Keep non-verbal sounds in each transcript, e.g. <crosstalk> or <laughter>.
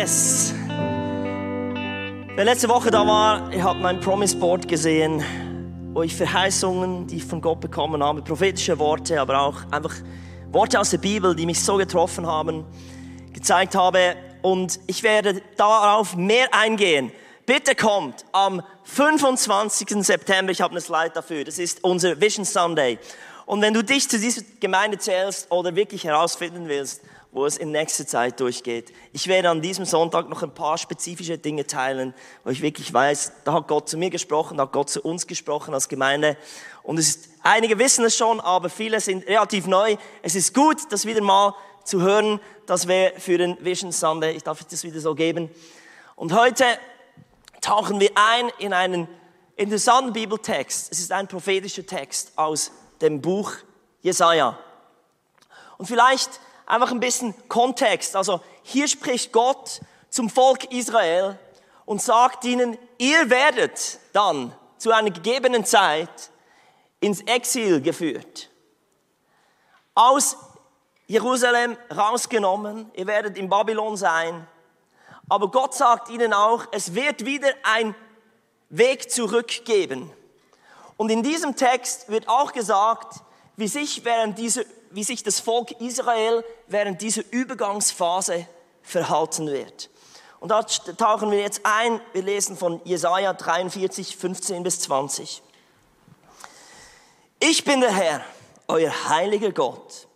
Yes. Wer letzte Woche da war, ihr habt mein Promise Board gesehen, wo ich Verheißungen, die ich von Gott bekommen habe, prophetische Worte, aber auch einfach Worte aus der Bibel, die mich so getroffen haben, gezeigt habe. Und ich werde darauf mehr eingehen. Bitte kommt am 25. September, ich habe eine Slide dafür, das ist unser Vision Sunday. Und wenn du dich zu dieser Gemeinde zählst oder wirklich herausfinden willst, wo es in nächster Zeit durchgeht. Ich werde an diesem Sonntag noch ein paar spezifische Dinge teilen, wo ich wirklich weiß, da hat Gott zu mir gesprochen, da hat Gott zu uns gesprochen als Gemeinde. Und es ist, einige wissen es schon, aber viele sind relativ neu. Es ist gut, das wieder mal zu hören. Das wäre für den Vision Sunday. Ich darf das wieder so geben. Und heute tauchen wir ein in einen interessanten Bibeltext. Es ist ein prophetischer Text aus dem Buch Jesaja. Und vielleicht einfach ein bisschen Kontext. Also hier spricht Gott zum Volk Israel und sagt ihnen, ihr werdet dann zu einer gegebenen Zeit ins Exil geführt. Aus Jerusalem rausgenommen, ihr werdet in Babylon sein. Aber Gott sagt ihnen auch, es wird wieder ein Weg zurückgeben. Und in diesem Text wird auch gesagt, wie sich während dieser wie sich das Volk Israel während dieser Übergangsphase verhalten wird. Und da tauchen wir jetzt ein. Wir lesen von Jesaja 43, 15 bis 20. Ich bin der Herr, euer heiliger Gott,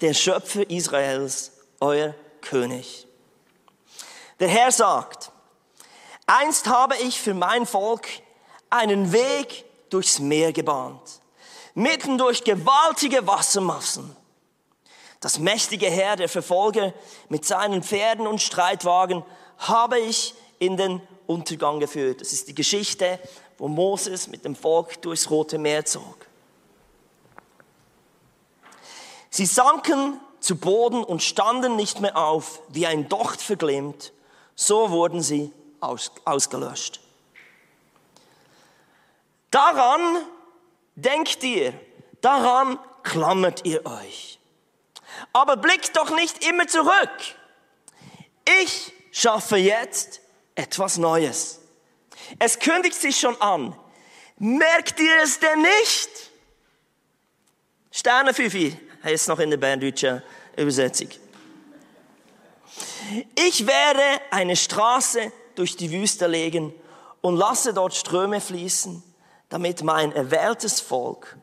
der Schöpfer Israels, euer König. Der Herr sagt, einst habe ich für mein Volk einen Weg durchs Meer gebahnt mitten durch gewaltige Wassermassen. Das mächtige Heer der Verfolger mit seinen Pferden und Streitwagen habe ich in den Untergang geführt. Das ist die Geschichte, wo Moses mit dem Volk durchs Rote Meer zog. Sie sanken zu Boden und standen nicht mehr auf, wie ein Docht verglimmt. So wurden sie aus, ausgelöscht. Daran denkt ihr, daran klammert ihr euch. Aber blickt doch nicht immer zurück. Ich schaffe jetzt etwas Neues. Es kündigt sich schon an. Merkt ihr es denn nicht? Sterne Fifi heißt noch in der berndeutsche Übersetzung. Ich werde eine Straße durch die Wüste legen und lasse dort Ströme fließen damit mein erwähltes Volk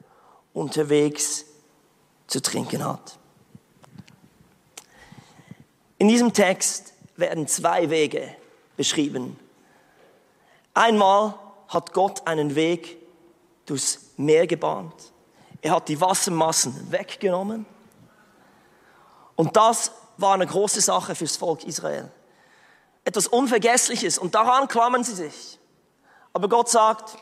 unterwegs zu trinken hat. In diesem Text werden zwei Wege beschrieben. Einmal hat Gott einen Weg durchs Meer gebahnt. Er hat die Wassermassen weggenommen. Und das war eine große Sache fürs Volk Israel. Etwas Unvergessliches. Und daran klammern sie sich. Aber Gott sagt,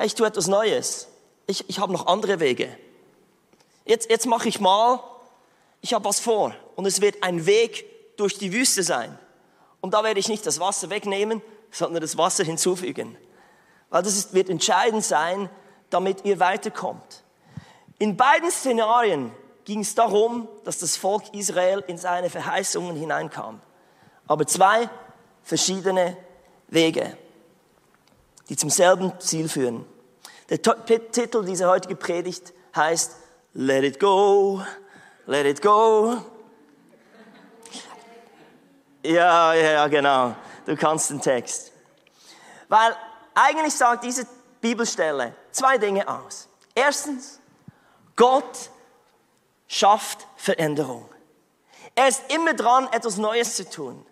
hey, ich tue etwas Neues. Ich, ich habe noch andere Wege. Jetzt, jetzt mache ich mal, ich habe was vor. Und es wird ein Weg durch die Wüste sein. Und da werde ich nicht das Wasser wegnehmen, sondern das Wasser hinzufügen. Weil das ist, wird entscheidend sein, damit ihr weiterkommt. In beiden Szenarien ging es darum, dass das Volk Israel in seine Verheißungen hineinkam. Aber zwei verschiedene Wege die zum selben Ziel führen. Der Titel dieser heutigen Predigt heißt Let it go, let it go. Ja, ja, genau. Du kannst den Text. Weil eigentlich sagt diese Bibelstelle zwei Dinge aus. Erstens, Gott schafft Veränderung. Er ist immer dran, etwas Neues zu tun.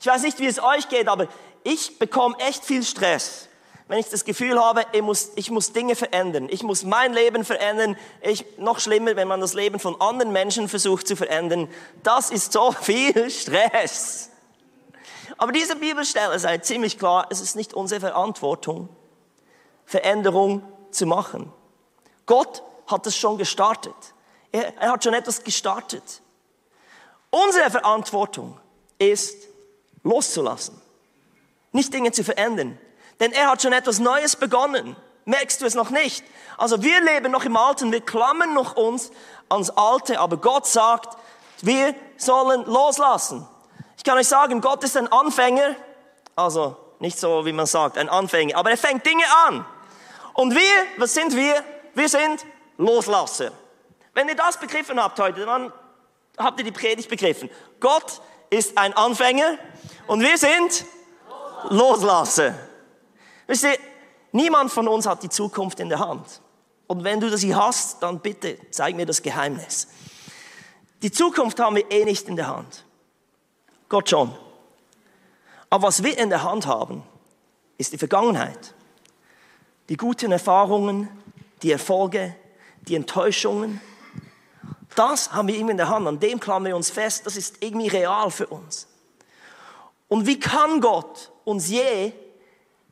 Ich weiß nicht, wie es euch geht, aber ich bekomme echt viel Stress wenn ich das Gefühl habe, ich muss, ich muss Dinge verändern, ich muss mein Leben verändern, ich, noch schlimmer, wenn man das Leben von anderen Menschen versucht zu verändern, das ist so <laughs> viel Stress. Aber diese Bibelstelle sagt ziemlich klar, es ist nicht unsere Verantwortung, Veränderung zu machen. Gott hat es schon gestartet. Er, er hat schon etwas gestartet. Unsere Verantwortung ist, loszulassen. Nicht Dinge zu verändern, denn er hat schon etwas Neues begonnen. Merkst du es noch nicht? Also wir leben noch im Alten, wir klammern noch uns ans Alte, aber Gott sagt, wir sollen loslassen. Ich kann euch sagen, Gott ist ein Anfänger, also nicht so, wie man sagt, ein Anfänger, aber er fängt Dinge an. Und wir, was sind wir? Wir sind Loslasser. Wenn ihr das begriffen habt heute, dann habt ihr die Predigt begriffen. Gott ist ein Anfänger und wir sind Loslasser. Wisst ihr, niemand von uns hat die Zukunft in der Hand. Und wenn du sie hast, dann bitte zeig mir das Geheimnis. Die Zukunft haben wir eh nicht in der Hand. Gott schon. Aber was wir in der Hand haben, ist die Vergangenheit. Die guten Erfahrungen, die Erfolge, die Enttäuschungen. Das haben wir irgendwie in der Hand. An dem klammern wir uns fest. Das ist irgendwie real für uns. Und wie kann Gott uns je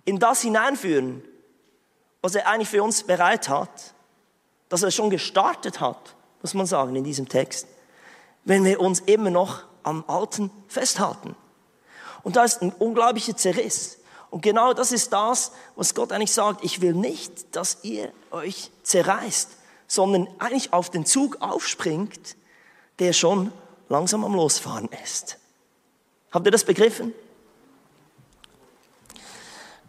in das hineinführen, was er eigentlich für uns bereit hat, dass er schon gestartet hat, muss man sagen, in diesem Text, wenn wir uns immer noch am Alten festhalten. Und da ist ein unglaublicher Zerriss. Und genau das ist das, was Gott eigentlich sagt. Ich will nicht, dass ihr euch zerreißt, sondern eigentlich auf den Zug aufspringt, der schon langsam am Losfahren ist. Habt ihr das begriffen?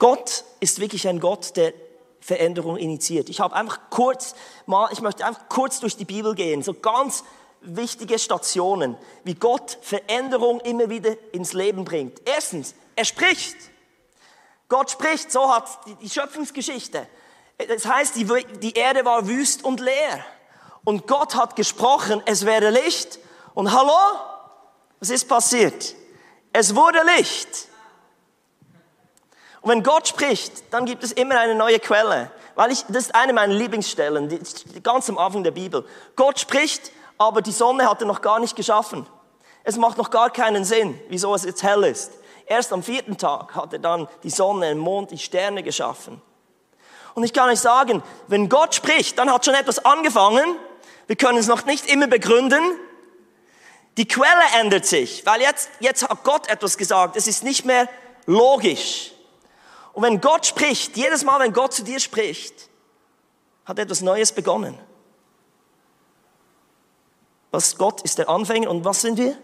Gott ist wirklich ein Gott, der Veränderung initiiert. Ich habe einfach kurz mal, ich möchte einfach kurz durch die Bibel gehen, so ganz wichtige Stationen, wie Gott Veränderung immer wieder ins Leben bringt. Erstens, er spricht. Gott spricht, so hat die, Schöpfungsgeschichte. Das heißt, die, die Erde war wüst und leer. Und Gott hat gesprochen, es werde Licht. Und hallo, was ist passiert? Es wurde Licht. Und wenn Gott spricht, dann gibt es immer eine neue Quelle. Weil ich, das ist eine meiner Lieblingsstellen, die, die, ganz am Anfang der Bibel. Gott spricht, aber die Sonne hat er noch gar nicht geschaffen. Es macht noch gar keinen Sinn, wieso es jetzt hell ist. Erst am vierten Tag hat er dann die Sonne, den Mond, die Sterne geschaffen. Und ich kann euch sagen, wenn Gott spricht, dann hat schon etwas angefangen. Wir können es noch nicht immer begründen. Die Quelle ändert sich, weil jetzt, jetzt hat Gott etwas gesagt. Es ist nicht mehr logisch. Und wenn Gott spricht, jedes Mal, wenn Gott zu dir spricht, hat etwas Neues begonnen. Was Gott ist der Anfänger und was sind wir?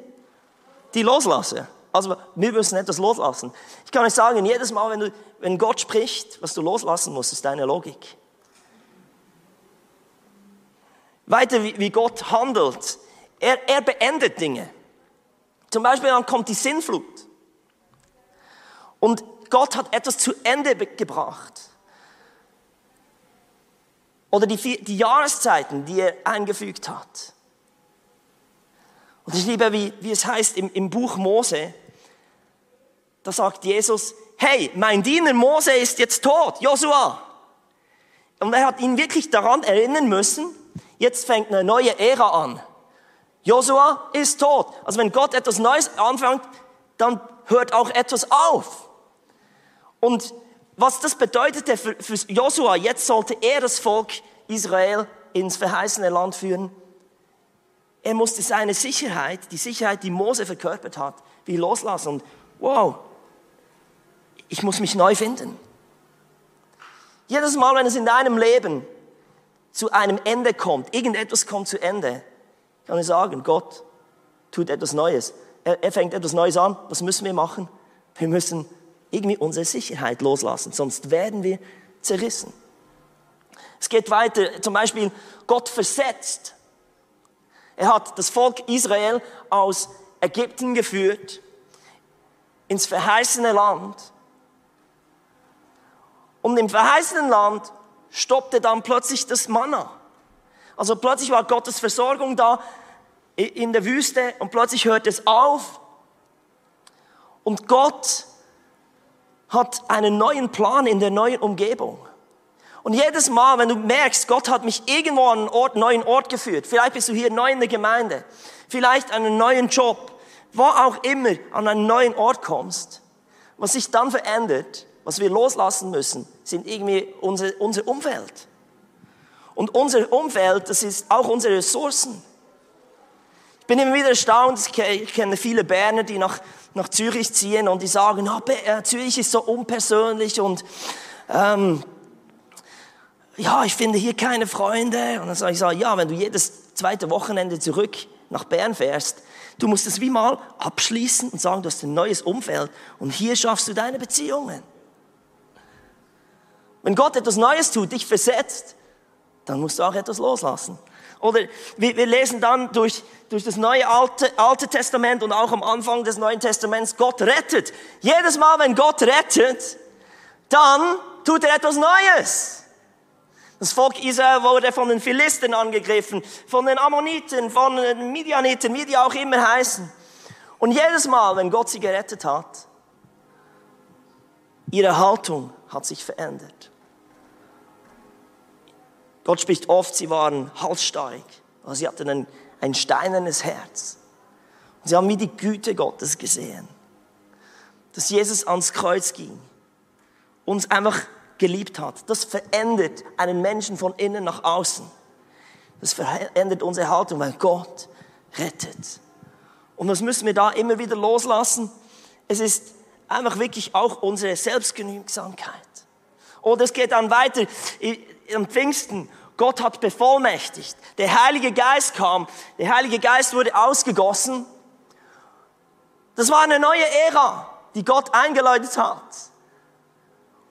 Die Loslasser. Also wir müssen etwas loslassen. Ich kann euch sagen, jedes Mal, wenn, du, wenn Gott spricht, was du loslassen musst, ist deine Logik. Weiter, wie, wie Gott handelt. Er, er beendet Dinge. Zum Beispiel dann kommt die Sinnflut. Und Gott hat etwas zu Ende gebracht. Oder die, die Jahreszeiten, die er eingefügt hat. Und ich liebe, wie, wie es heißt im, im Buch Mose, da sagt Jesus, hey, mein Diener Mose ist jetzt tot, Josua. Und er hat ihn wirklich daran erinnern müssen, jetzt fängt eine neue Ära an. Josua ist tot. Also wenn Gott etwas Neues anfängt, dann hört auch etwas auf. Und was das bedeutete für, für Josua, jetzt sollte er das Volk Israel ins verheißene Land führen. Er musste seine Sicherheit, die Sicherheit, die Mose verkörpert hat, wie loslassen. Und wow, ich muss mich neu finden. Jedes Mal, wenn es in deinem Leben zu einem Ende kommt, irgendetwas kommt zu Ende, kann ich sagen, Gott tut etwas Neues. Er, er fängt etwas Neues an. Was müssen wir machen? Wir müssen irgendwie unsere Sicherheit loslassen, sonst werden wir zerrissen. Es geht weiter, zum Beispiel Gott versetzt. Er hat das Volk Israel aus Ägypten geführt, ins verheißene Land. Und im verheißenen Land stoppte dann plötzlich das Manna. Also plötzlich war Gottes Versorgung da in der Wüste und plötzlich hört es auf. Und Gott hat einen neuen Plan in der neuen Umgebung. Und jedes Mal, wenn du merkst, Gott hat mich irgendwo an einen Ort, neuen Ort geführt, vielleicht bist du hier neu in der Gemeinde, vielleicht einen neuen Job, wo auch immer an einen neuen Ort kommst, was sich dann verändert, was wir loslassen müssen, sind irgendwie unser, unser Umfeld. Und unser Umfeld, das ist auch unsere Ressourcen. Ich bin immer wieder erstaunt, ich kenne viele Berner, die nach nach Zürich ziehen und die sagen, oh, Zürich ist so unpersönlich und ähm, ja, ich finde hier keine Freunde. Und dann sage ich, so, ja, wenn du jedes zweite Wochenende zurück nach Bern fährst, Du musst es wie mal abschließen und sagen, du hast ein neues Umfeld und hier schaffst du deine Beziehungen. Wenn Gott etwas Neues tut, dich versetzt, dann musst du auch etwas loslassen. Oder wir, wir lesen dann durch, durch das neue Alte, Alte Testament und auch am Anfang des Neuen Testaments, Gott rettet. Jedes Mal, wenn Gott rettet, dann tut er etwas Neues. Das Volk Israel wurde von den Philisten angegriffen, von den Ammoniten, von den Midianiten, wie die auch immer heißen. Und jedes Mal, wenn Gott sie gerettet hat, ihre Haltung hat sich verändert. Gott spricht oft, sie waren halsstarrig, aber sie hatten ein, ein steinernes Herz. Und sie haben wie die Güte Gottes gesehen, dass Jesus ans Kreuz ging, uns einfach geliebt hat. Das verändert einen Menschen von innen nach außen. Das verändert unsere Haltung, weil Gott rettet. Und das müssen wir da immer wieder loslassen. Es ist einfach wirklich auch unsere Selbstgenügsamkeit. Oder es geht dann weiter am Pfingsten. Gott hat bevollmächtigt. Der Heilige Geist kam. Der Heilige Geist wurde ausgegossen. Das war eine neue Ära, die Gott eingeläutet hat.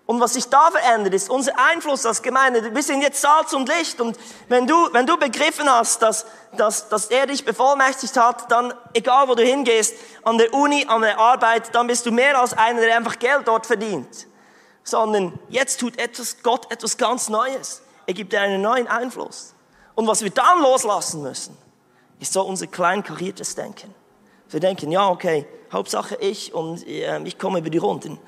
Und was sich da verändert, ist unser Einfluss als Gemeinde. Wir sind jetzt Salz und Licht. Und wenn du, wenn du begriffen hast, dass, dass, dass er dich bevollmächtigt hat, dann, egal wo du hingehst, an der Uni, an der Arbeit, dann bist du mehr als einer, der einfach Geld dort verdient. Sondern jetzt tut etwas, Gott etwas ganz Neues. Er gibt dir einen neuen Einfluss. Und was wir dann loslassen müssen, ist so unser kleinkariertes Denken. Wir denken, ja, okay, Hauptsache ich und äh, ich komme über die Runden.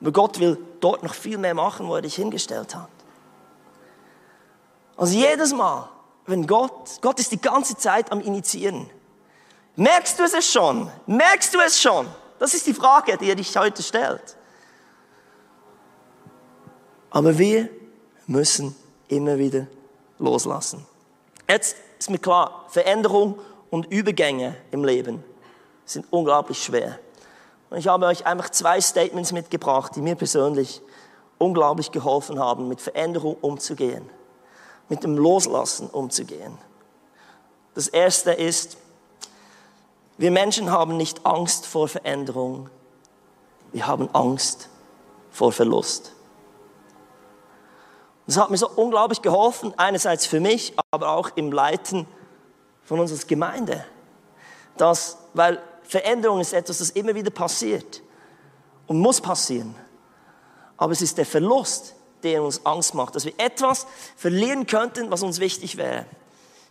Aber Gott will dort noch viel mehr machen, wo er dich hingestellt hat. Also jedes Mal, wenn Gott, Gott ist die ganze Zeit am Initiieren. Merkst du es schon? Merkst du es schon? Das ist die Frage, die er dich heute stellt. Aber wir müssen immer wieder loslassen. Jetzt ist mir klar, Veränderung und Übergänge im Leben sind unglaublich schwer. Und ich habe euch einfach zwei Statements mitgebracht, die mir persönlich unglaublich geholfen haben, mit Veränderung umzugehen, mit dem Loslassen umzugehen. Das erste ist, wir Menschen haben nicht Angst vor Veränderung, wir haben Angst vor Verlust. Das hat mir so unglaublich geholfen, einerseits für mich, aber auch im Leiten von unserer Gemeinde. Das, weil Veränderung ist etwas, das immer wieder passiert und muss passieren. Aber es ist der Verlust, der uns Angst macht, dass wir etwas verlieren könnten, was uns wichtig wäre.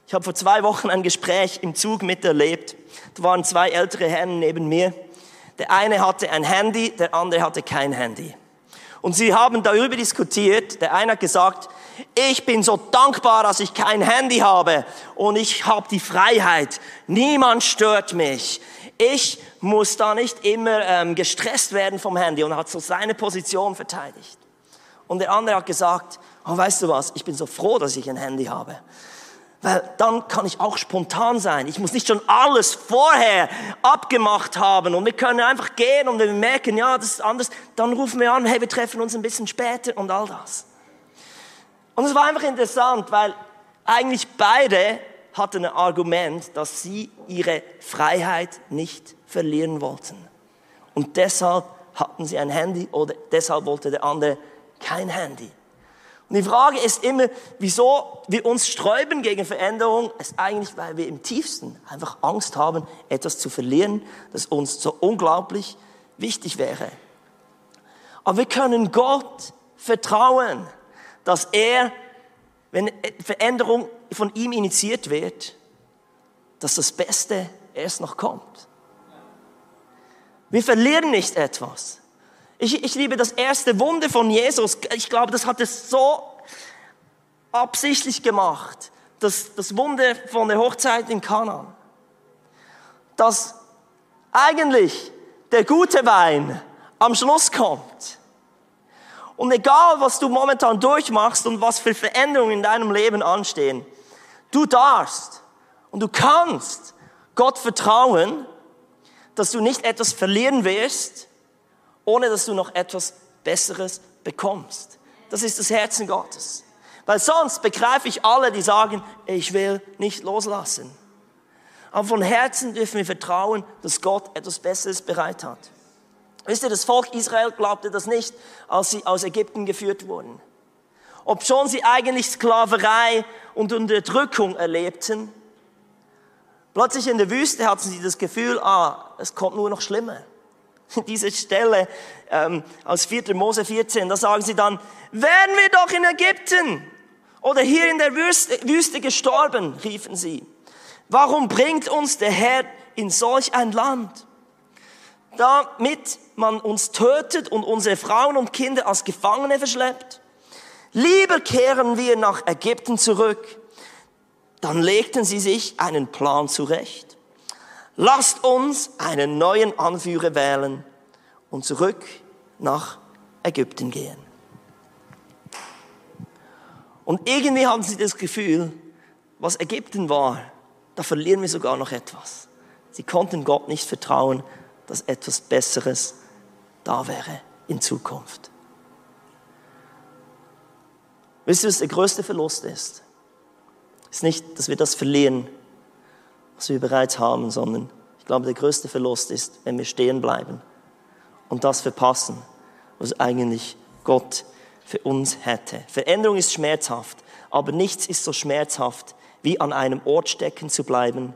Ich habe vor zwei Wochen ein Gespräch im Zug miterlebt. Da waren zwei ältere Herren neben mir. Der eine hatte ein Handy, der andere hatte kein Handy. Und sie haben darüber diskutiert. Der eine hat gesagt, ich bin so dankbar, dass ich kein Handy habe und ich habe die Freiheit. Niemand stört mich ich muss da nicht immer ähm, gestresst werden vom Handy und hat so seine Position verteidigt. Und der andere hat gesagt, oh, weißt du was, ich bin so froh, dass ich ein Handy habe. Weil dann kann ich auch spontan sein. Ich muss nicht schon alles vorher abgemacht haben und wir können einfach gehen und wenn wir merken, ja, das ist anders, dann rufen wir an, hey, wir treffen uns ein bisschen später und all das. Und es war einfach interessant, weil eigentlich beide hatten ein Argument, dass sie ihre Freiheit nicht verlieren wollten. Und deshalb hatten sie ein Handy oder deshalb wollte der andere kein Handy. Und die Frage ist immer, wieso wir uns sträuben gegen Veränderung, ist eigentlich, weil wir im tiefsten einfach Angst haben, etwas zu verlieren, das uns so unglaublich wichtig wäre. Aber wir können Gott vertrauen, dass er, wenn Veränderung von ihm initiiert wird, dass das Beste erst noch kommt. Wir verlieren nicht etwas. Ich, ich liebe das erste Wunder von Jesus. Ich glaube, das hat es so absichtlich gemacht. Das, das Wunder von der Hochzeit in Kanaan. Dass eigentlich der gute Wein am Schluss kommt. Und egal, was du momentan durchmachst und was für Veränderungen in deinem Leben anstehen, Du darfst und du kannst Gott vertrauen, dass du nicht etwas verlieren wirst, ohne dass du noch etwas Besseres bekommst. Das ist das Herzen Gottes. Weil sonst begreife ich alle, die sagen, ich will nicht loslassen. Aber von Herzen dürfen wir vertrauen, dass Gott etwas Besseres bereit hat. Wisst ihr, das Volk Israel glaubte das nicht, als sie aus Ägypten geführt wurden. Ob schon sie eigentlich Sklaverei und Unterdrückung erlebten, plötzlich in der Wüste hatten sie das Gefühl, ah, es kommt nur noch schlimmer. <laughs> Diese Stelle ähm, aus 4. Mose 14, da sagen sie dann, wären wir doch in Ägypten oder hier in der Wüste, Wüste gestorben, riefen sie. Warum bringt uns der Herr in solch ein Land? Damit man uns tötet und unsere Frauen und Kinder als Gefangene verschleppt? Lieber kehren wir nach Ägypten zurück. Dann legten sie sich einen Plan zurecht. Lasst uns einen neuen Anführer wählen und zurück nach Ägypten gehen. Und irgendwie haben sie das Gefühl, was Ägypten war, da verlieren wir sogar noch etwas. Sie konnten Gott nicht vertrauen, dass etwas Besseres da wäre in Zukunft. Wisst ihr, was der größte Verlust ist? Ist nicht, dass wir das verlieren, was wir bereits haben, sondern ich glaube, der größte Verlust ist, wenn wir stehen bleiben und das verpassen, was eigentlich Gott für uns hätte. Veränderung ist schmerzhaft, aber nichts ist so schmerzhaft, wie an einem Ort stecken zu bleiben,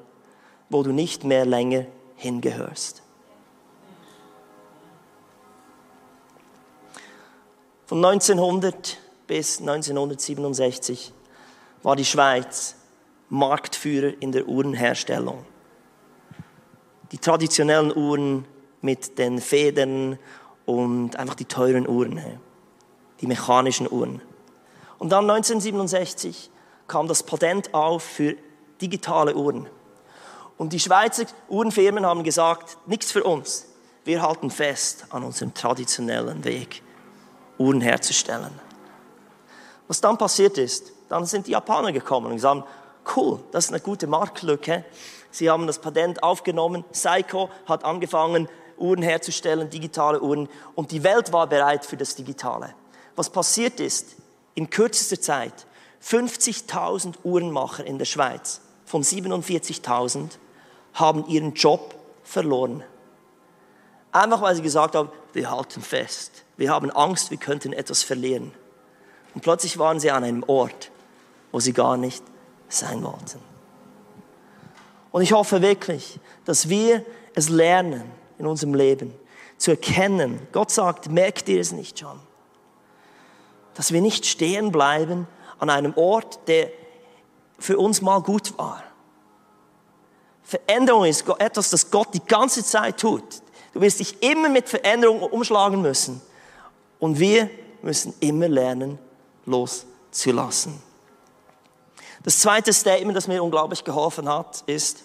wo du nicht mehr länger hingehörst. Von 1900 bis 1967 war die Schweiz Marktführer in der Uhrenherstellung. Die traditionellen Uhren mit den Federn und einfach die teuren Uhren, die mechanischen Uhren. Und dann 1967 kam das Patent auf für digitale Uhren. Und die Schweizer Uhrenfirmen haben gesagt, nichts für uns. Wir halten fest an unserem traditionellen Weg. Uhren herzustellen. Was dann passiert ist, dann sind die Japaner gekommen und gesagt, cool, das ist eine gute Marktlücke. Sie haben das Patent aufgenommen, Seiko hat angefangen, Uhren herzustellen, digitale Uhren, und die Welt war bereit für das Digitale. Was passiert ist, in kürzester Zeit, 50.000 Uhrenmacher in der Schweiz von 47.000 haben ihren Job verloren. Einfach weil sie gesagt haben, wir halten fest. Wir haben Angst, wir könnten etwas verlieren. Und plötzlich waren sie an einem Ort, wo sie gar nicht sein wollten. Und ich hoffe wirklich, dass wir es lernen in unserem Leben zu erkennen. Gott sagt, merkt ihr es nicht schon? Dass wir nicht stehen bleiben an einem Ort, der für uns mal gut war. Veränderung ist etwas, das Gott die ganze Zeit tut. Du wirst dich immer mit Veränderung umschlagen müssen. Und wir müssen immer lernen, loszulassen. Das zweite Statement, das mir unglaublich geholfen hat, ist,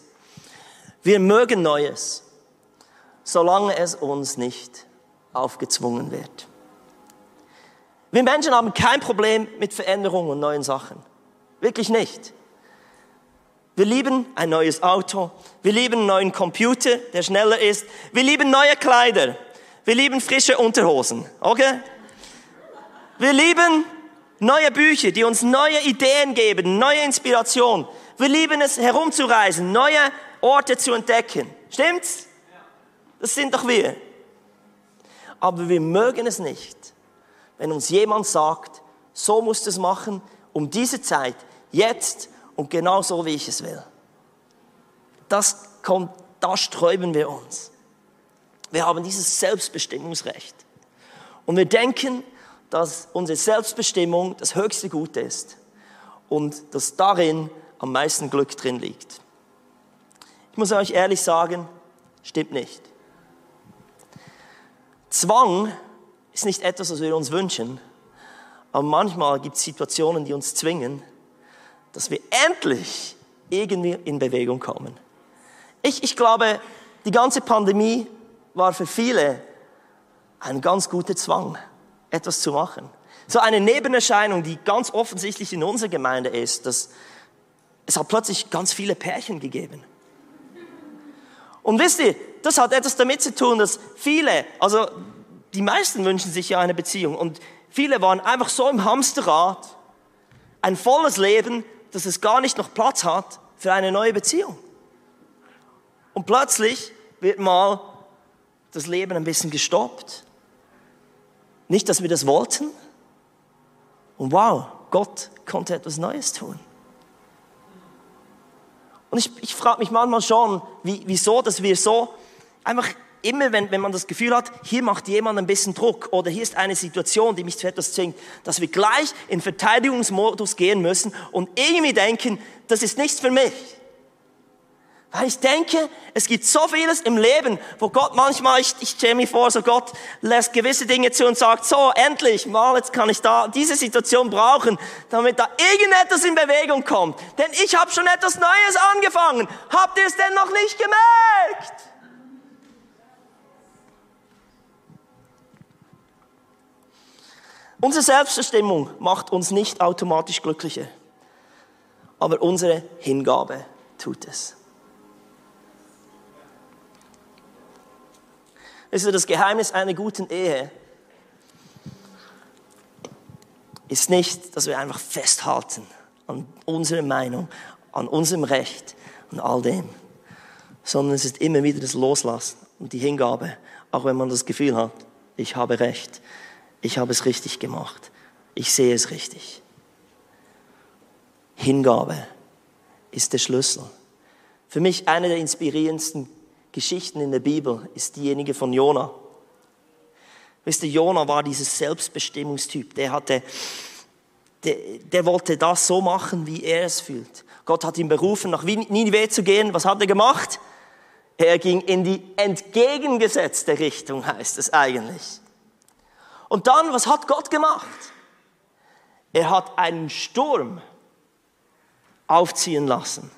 wir mögen Neues, solange es uns nicht aufgezwungen wird. Wir Menschen haben kein Problem mit Veränderungen und neuen Sachen. Wirklich nicht. Wir lieben ein neues Auto. Wir lieben einen neuen Computer, der schneller ist. Wir lieben neue Kleider. Wir lieben frische Unterhosen. Okay? Wir lieben neue Bücher, die uns neue Ideen geben, neue Inspiration. Wir lieben es, herumzureisen, neue Orte zu entdecken. Stimmt's? Das sind doch wir. Aber wir mögen es nicht, wenn uns jemand sagt, so musst du es machen, um diese Zeit, jetzt und genau so, wie ich es will. Das kommt, da sträuben wir uns. Wir haben dieses Selbstbestimmungsrecht. Und wir denken, dass unsere Selbstbestimmung das höchste Gut ist und dass darin am meisten Glück drin liegt. Ich muss euch ehrlich sagen, stimmt nicht. Zwang ist nicht etwas, was wir uns wünschen, aber manchmal gibt es Situationen, die uns zwingen, dass wir endlich irgendwie in Bewegung kommen. Ich, ich glaube, die ganze Pandemie war für viele ein ganz guter Zwang, etwas zu machen. So eine Nebenerscheinung, die ganz offensichtlich in unserer Gemeinde ist, dass es hat plötzlich ganz viele Pärchen gegeben. Und wisst ihr, das hat etwas damit zu tun, dass viele, also die meisten wünschen sich ja eine Beziehung und viele waren einfach so im Hamsterrad, ein volles Leben, dass es gar nicht noch Platz hat für eine neue Beziehung. Und plötzlich wird mal das Leben ein bisschen gestoppt. Nicht, dass wir das wollten. Und wow, Gott konnte etwas Neues tun. Und ich, ich frage mich manchmal schon, wie, wieso, dass wir so einfach immer, wenn, wenn man das Gefühl hat, hier macht jemand ein bisschen Druck oder hier ist eine Situation, die mich zu etwas zwingt, dass wir gleich in Verteidigungsmodus gehen müssen und irgendwie denken, das ist nichts für mich. Weil ich denke, es gibt so vieles im Leben, wo Gott manchmal, ich, ich stelle mir vor, so Gott lässt gewisse Dinge zu und sagt, so, endlich, mal, jetzt kann ich da diese Situation brauchen, damit da irgendetwas in Bewegung kommt. Denn ich habe schon etwas Neues angefangen. Habt ihr es denn noch nicht gemerkt? Unsere Selbstbestimmung macht uns nicht automatisch glücklicher, aber unsere Hingabe tut es. Ist das Geheimnis einer guten Ehe ist nicht, dass wir einfach festhalten an unserer Meinung, an unserem Recht, an all dem, sondern es ist immer wieder das Loslassen und die Hingabe, auch wenn man das Gefühl hat, ich habe Recht, ich habe es richtig gemacht, ich sehe es richtig. Hingabe ist der Schlüssel. Für mich eine der inspirierendsten Geschichten in der Bibel ist diejenige von Jona. Wisst ihr, Jona war dieses Selbstbestimmungstyp. Der hatte, der, der wollte das so machen, wie er es fühlt. Gott hat ihn berufen, nach Ninive zu gehen. Was hat er gemacht? Er ging in die entgegengesetzte Richtung, heißt es eigentlich. Und dann, was hat Gott gemacht? Er hat einen Sturm aufziehen lassen.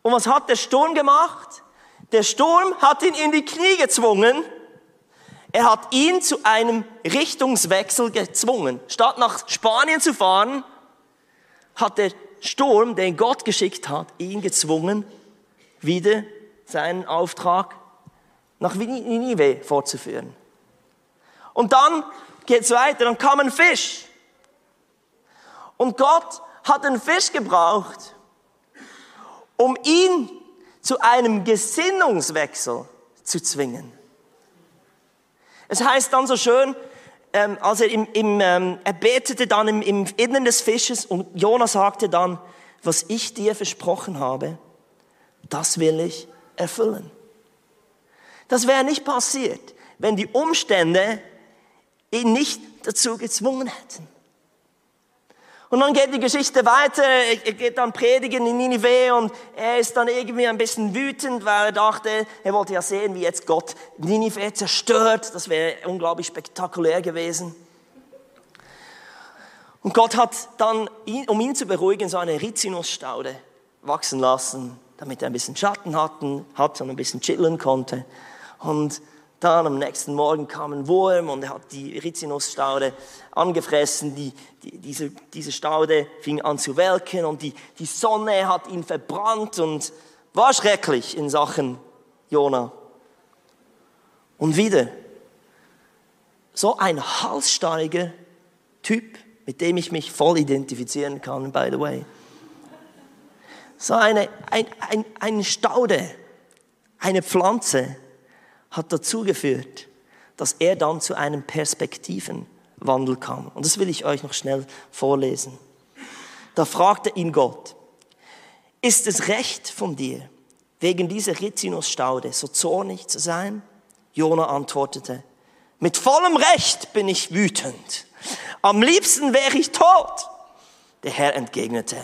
Und was hat der Sturm gemacht? Der Sturm hat ihn in die Knie gezwungen. Er hat ihn zu einem Richtungswechsel gezwungen. Statt nach Spanien zu fahren, hat der Sturm, den Gott geschickt hat, ihn gezwungen, wieder seinen Auftrag nach Ninive fortzuführen. Und dann geht es weiter, dann kam ein Fisch. Und Gott hat einen Fisch gebraucht, um ihn zu einem Gesinnungswechsel zu zwingen. Es heißt dann so schön, ähm, als er, im, im, ähm, er betete dann im, im Innern des Fisches und Jona sagte dann, was ich dir versprochen habe, das will ich erfüllen. Das wäre nicht passiert, wenn die Umstände ihn nicht dazu gezwungen hätten. Und dann geht die Geschichte weiter, er geht dann predigen in Ninive und er ist dann irgendwie ein bisschen wütend, weil er dachte, er wollte ja sehen, wie jetzt Gott Ninive zerstört. Das wäre unglaublich spektakulär gewesen. Und Gott hat dann, um ihn zu beruhigen, so eine Rizinusstaude wachsen lassen, damit er ein bisschen Schatten hatten, hat und ein bisschen chillen konnte. Und dann am nächsten Morgen kam ein Wurm und er hat die Rizinusstaude angefressen. Die, die, diese, diese Staude fing an zu welken und die, die Sonne hat ihn verbrannt und war schrecklich in Sachen Jona. Und wieder so ein halsstarriger Typ, mit dem ich mich voll identifizieren kann, by the way. So eine, ein, ein, eine Staude, eine Pflanze, hat dazu geführt, dass er dann zu einem Perspektivenwandel kam. Und das will ich euch noch schnell vorlesen. Da fragte ihn Gott, ist es recht von dir, wegen dieser Rizinusstaude so zornig zu sein? Jona antwortete, mit vollem Recht bin ich wütend. Am liebsten wäre ich tot. Der Herr entgegnete,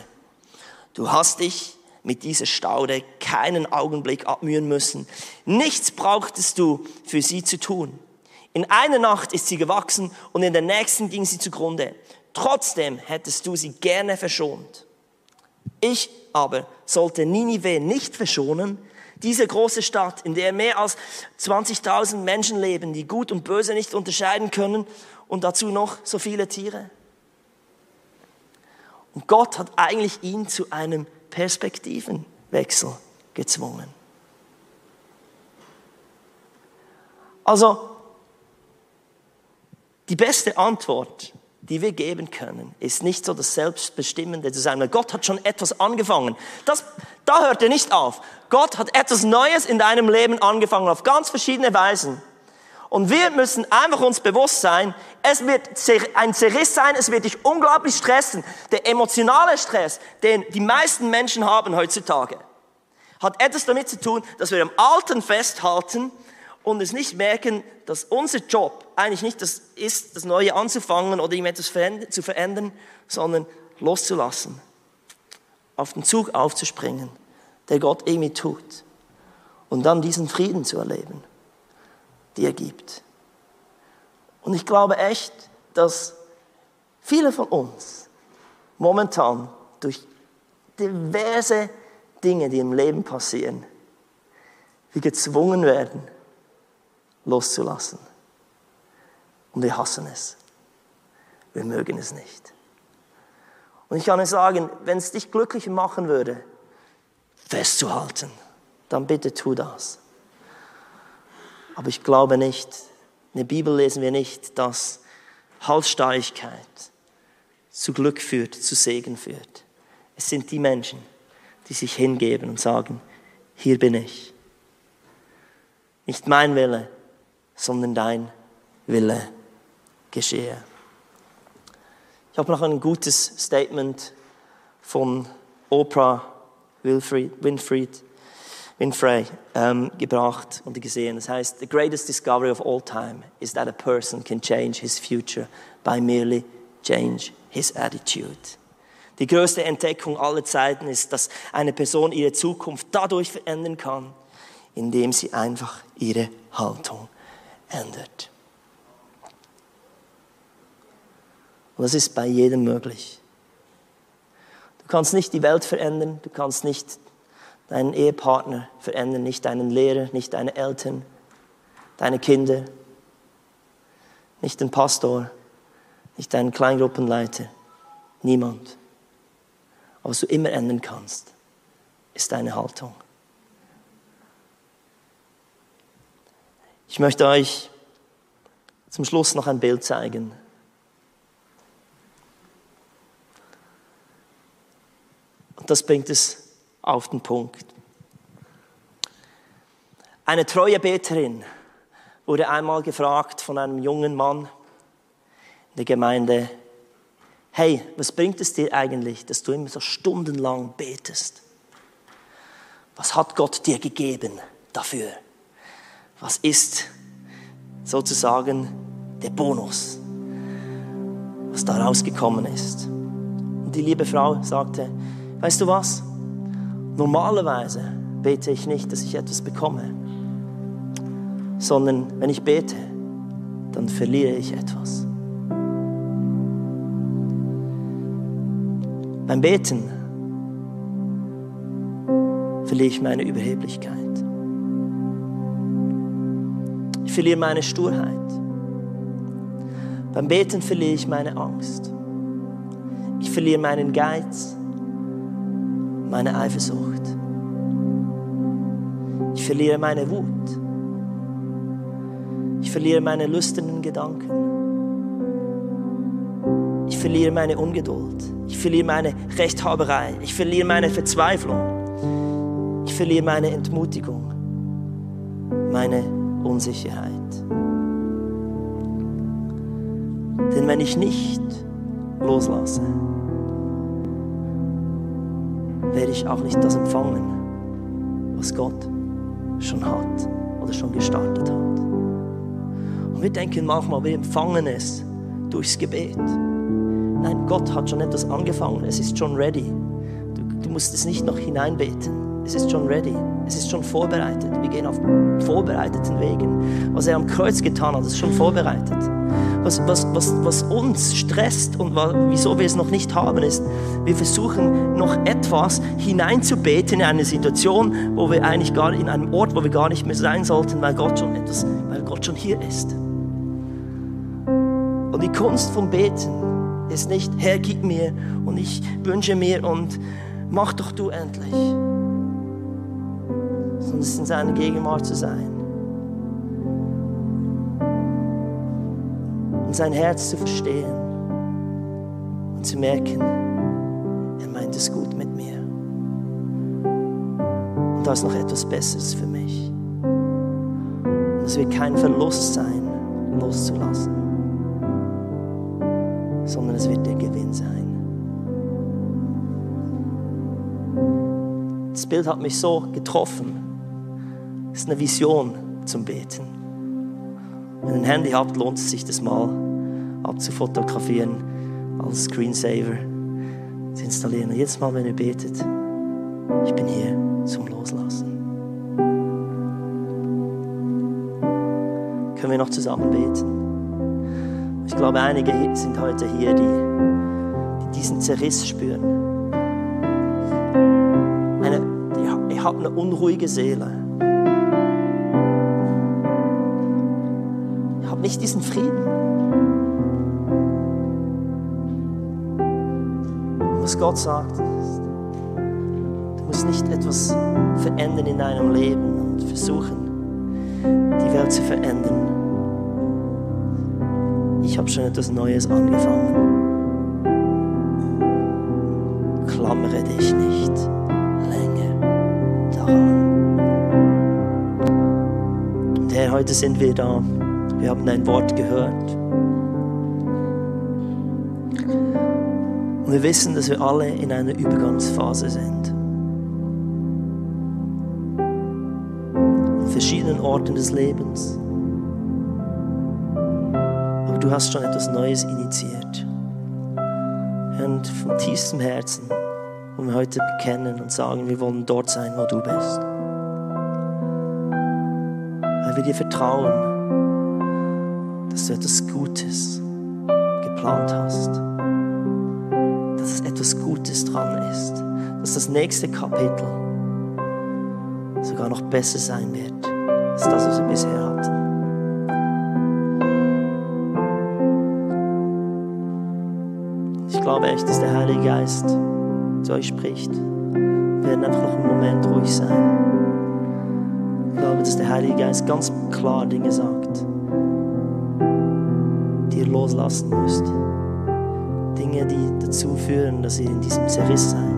du hast dich mit dieser Staude keinen Augenblick abmühen müssen. Nichts brauchtest du für sie zu tun. In einer Nacht ist sie gewachsen und in der nächsten ging sie zugrunde. Trotzdem hättest du sie gerne verschont. Ich aber sollte Ninive nicht verschonen, diese große Stadt, in der mehr als 20.000 Menschen leben, die gut und böse nicht unterscheiden können und dazu noch so viele Tiere. Und Gott hat eigentlich ihn zu einem Perspektivenwechsel gezwungen. Also, die beste Antwort die wir geben können, ist nicht so das Selbstbestimmende zu sein, weil Gott hat schon etwas angefangen. Das, da hört er nicht auf. Gott hat etwas Neues in deinem Leben angefangen, auf ganz verschiedene Weisen. Und wir müssen einfach uns bewusst sein, es wird ein Zerriss sein, es wird dich unglaublich stressen. Der emotionale Stress, den die meisten Menschen haben heutzutage, hat etwas damit zu tun, dass wir am Alten festhalten und es nicht merken, dass unser Job eigentlich nicht das ist, das Neue anzufangen oder ihm etwas zu verändern, sondern loszulassen, auf den Zug aufzuspringen, der Gott irgendwie tut. Und dann diesen Frieden zu erleben, die er gibt. Und ich glaube echt, dass viele von uns momentan durch diverse Dinge, die im Leben passieren, wir gezwungen werden, loszulassen. Und wir hassen es. Wir mögen es nicht. Und ich kann euch sagen, wenn es dich glücklicher machen würde, festzuhalten, dann bitte tu das. Aber ich glaube nicht, in der Bibel lesen wir nicht, dass Halsstarrigkeit zu Glück führt, zu Segen führt. Es sind die Menschen, die sich hingeben und sagen, hier bin ich. Nicht mein Wille, sondern dein Wille geschehe. Ich habe noch ein gutes Statement von Oprah Winfrey, Winfrey ähm, gebracht und gesehen. Das heißt, the greatest discovery of all time is that a person can change his future by merely change his attitude. Die größte Entdeckung aller Zeiten ist, dass eine Person ihre Zukunft dadurch verändern kann, indem sie einfach ihre Haltung ändert. Und das ist bei jedem möglich. Du kannst nicht die Welt verändern, du kannst nicht deinen Ehepartner verändern, nicht deinen Lehrer, nicht deine Eltern, deine Kinder, nicht den Pastor, nicht deinen Kleingruppenleiter, niemand. Aber was du immer ändern kannst, ist deine Haltung. Ich möchte euch zum Schluss noch ein Bild zeigen. Und das bringt es auf den Punkt. Eine treue Beterin wurde einmal gefragt von einem jungen Mann in der Gemeinde, hey, was bringt es dir eigentlich, dass du immer so stundenlang betest? Was hat Gott dir gegeben dafür? Was ist sozusagen der Bonus, was da rausgekommen ist? Und die liebe Frau sagte, weißt du was? Normalerweise bete ich nicht, dass ich etwas bekomme, sondern wenn ich bete, dann verliere ich etwas. Beim Beten verliere ich meine Überheblichkeit. Ich verliere meine Sturheit. Beim Beten verliere ich meine Angst. Ich verliere meinen Geiz, meine Eifersucht. Ich verliere meine Wut. Ich verliere meine lüsternen Gedanken. Ich verliere meine Ungeduld. Ich verliere meine Rechthaberei. Ich verliere meine Verzweiflung. Ich verliere meine Entmutigung. Meine Unsicherheit. Denn wenn ich nicht loslasse, werde ich auch nicht das empfangen, was Gott schon hat oder schon gestartet hat. Und wir denken manchmal, wir empfangen es durchs Gebet. Nein, Gott hat schon etwas angefangen. Es ist schon ready. Du, du musst es nicht noch hineinbeten. Es ist schon ready. Es ist schon vorbereitet. Wir gehen auf vorbereiteten Wegen. Was er am Kreuz getan hat, ist schon vorbereitet. Was, was, was, was uns stresst und wieso wir es noch nicht haben, ist, wir versuchen noch etwas hineinzubeten in eine Situation, wo wir eigentlich gar in einem Ort, wo wir gar nicht mehr sein sollten, weil Gott schon etwas, weil Gott schon hier ist. Und die Kunst vom Beten ist nicht, Herr, gib mir und ich wünsche mir und mach doch du endlich. Sondern es ist in seiner Gegenwart zu sein. Sein Herz zu verstehen. und zu merken, er meint es gut mit mir. Und da ist noch etwas Besseres für mich. Und es wird kein Verlust sein, loszulassen, sondern es wird der Gewinn sein. Das Bild hat mich so getroffen. Es ist eine Vision zum Beten. Wenn ihr ein Handy habt, lohnt es sich das mal abzufotografieren, als Screensaver zu installieren. Und jedes Mal, wenn ihr betet, ich bin hier zum Loslassen. Können wir noch zusammen beten? Ich glaube, einige sind heute hier, die, die diesen Zerriss spüren. Eine, ihr habt eine unruhige Seele. Ihr habt nicht diesen Frieden. Gott sagt, ist, du musst nicht etwas verändern in deinem Leben und versuchen, die Welt zu verändern. Ich habe schon etwas Neues angefangen. Klammere dich nicht länger daran. Und Herr, heute sind wir da. Wir haben dein Wort gehört. Und wir wissen, dass wir alle in einer Übergangsphase sind. verschiedenen Orten des Lebens. Aber du hast schon etwas Neues initiiert. Und von tiefstem Herzen wollen wir heute bekennen und sagen, wir wollen dort sein, wo du bist. Weil wir dir vertrauen, dass du etwas Gutes geplant hast. Etwas Gutes dran ist. Dass das nächste Kapitel sogar noch besser sein wird als das, was wir bisher hatten. Ich glaube echt, dass der Heilige Geist zu euch spricht. Wir werden einfach noch einen Moment ruhig sein. Ich glaube, dass der Heilige Geist ganz klar Dinge sagt, die ihr loslassen müsst. Dinge, die dazu führen, dass ihr in diesem Zerriss seid.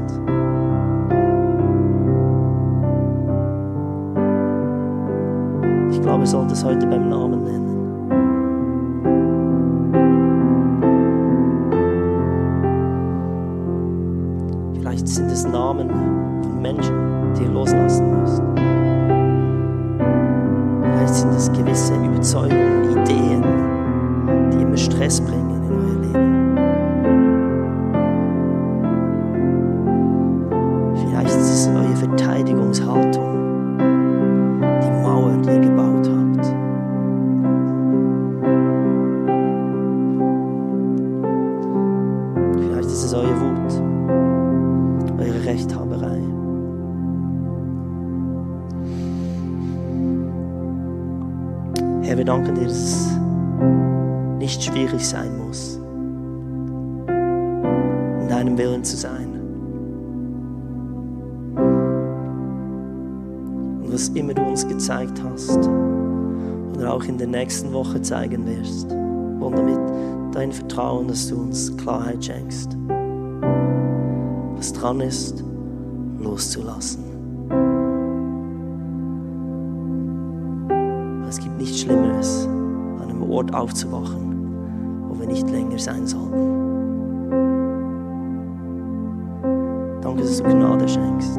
Ich glaube, ihr sollt es heute beim Namen nennen. Vielleicht sind es Namen von Menschen, wir danken dir, dass es nicht schwierig sein muss, in deinem Willen zu sein. Und was immer du uns gezeigt hast oder auch in der nächsten Woche zeigen wirst, wollen damit dein Vertrauen, dass du uns Klarheit schenkst. Was dran ist, loszulassen. Aufzuwachen, wo wir nicht länger sein sollten. Danke, dass du Gnade schenkst.